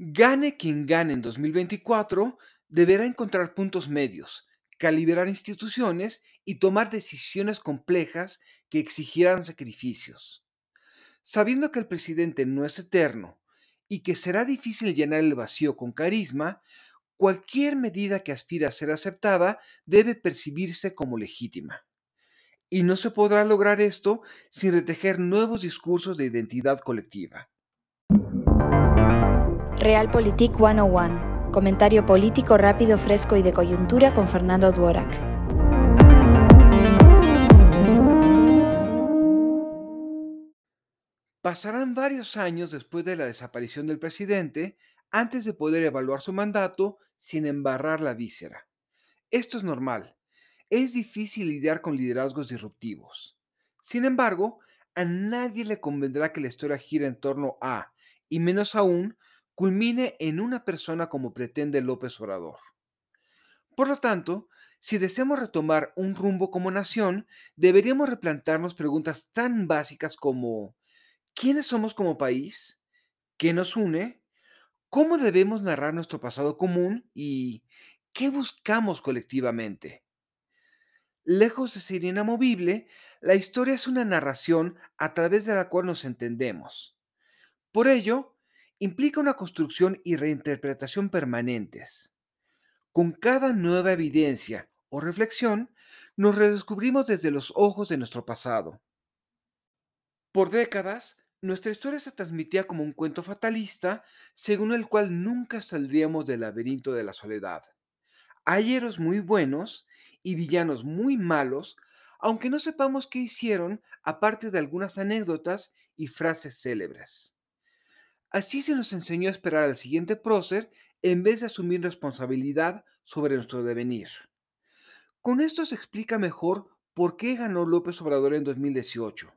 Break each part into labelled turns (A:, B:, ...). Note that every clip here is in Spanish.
A: Gane quien gane en 2024, deberá encontrar puntos medios, calibrar instituciones y tomar decisiones complejas que exigirán sacrificios. Sabiendo que el presidente no es eterno y que será difícil llenar el vacío con carisma, cualquier medida que aspire a ser aceptada debe percibirse como legítima. Y no se podrá lograr esto sin retejer nuevos discursos de identidad colectiva.
B: Realpolitik 101. Comentario político rápido, fresco y de coyuntura con Fernando Duorak.
A: Pasarán varios años después de la desaparición del presidente antes de poder evaluar su mandato sin embarrar la víscera. Esto es normal. Es difícil lidiar con liderazgos disruptivos. Sin embargo, a nadie le convendrá que la historia gire en torno a, y menos aún, culmine en una persona como pretende López Obrador. Por lo tanto, si deseamos retomar un rumbo como nación, deberíamos replantarnos preguntas tan básicas como ¿Quiénes somos como país? ¿Qué nos une? ¿Cómo debemos narrar nuestro pasado común? ¿Y qué buscamos colectivamente? Lejos de ser inamovible, la historia es una narración a través de la cual nos entendemos. Por ello, implica una construcción y reinterpretación permanentes. Con cada nueva evidencia o reflexión, nos redescubrimos desde los ojos de nuestro pasado. Por décadas, nuestra historia se transmitía como un cuento fatalista, según el cual nunca saldríamos del laberinto de la soledad. Hay héroes muy buenos y villanos muy malos, aunque no sepamos qué hicieron, aparte de algunas anécdotas y frases célebres. Así se nos enseñó a esperar al siguiente prócer en vez de asumir responsabilidad sobre nuestro devenir. Con esto se explica mejor por qué ganó López Obrador en 2018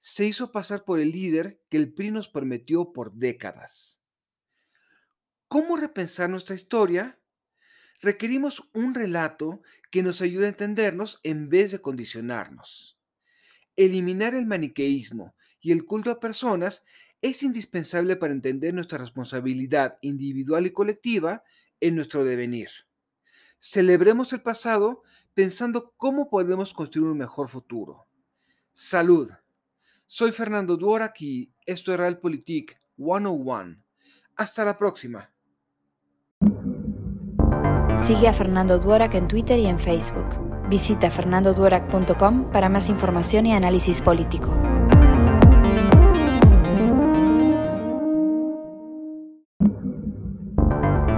A: se hizo pasar por el líder que el PRI nos prometió por décadas. ¿Cómo repensar nuestra historia? Requerimos un relato que nos ayude a entendernos en vez de condicionarnos. Eliminar el maniqueísmo y el culto a personas es indispensable para entender nuestra responsabilidad individual y colectiva en nuestro devenir. Celebremos el pasado pensando cómo podemos construir un mejor futuro. Salud. Soy Fernando Duorak y esto es Realpolitik 101. Hasta la próxima.
B: Sigue a Fernando Duorak en Twitter y en Facebook. Visita fernandoduorak.com para más información y análisis político.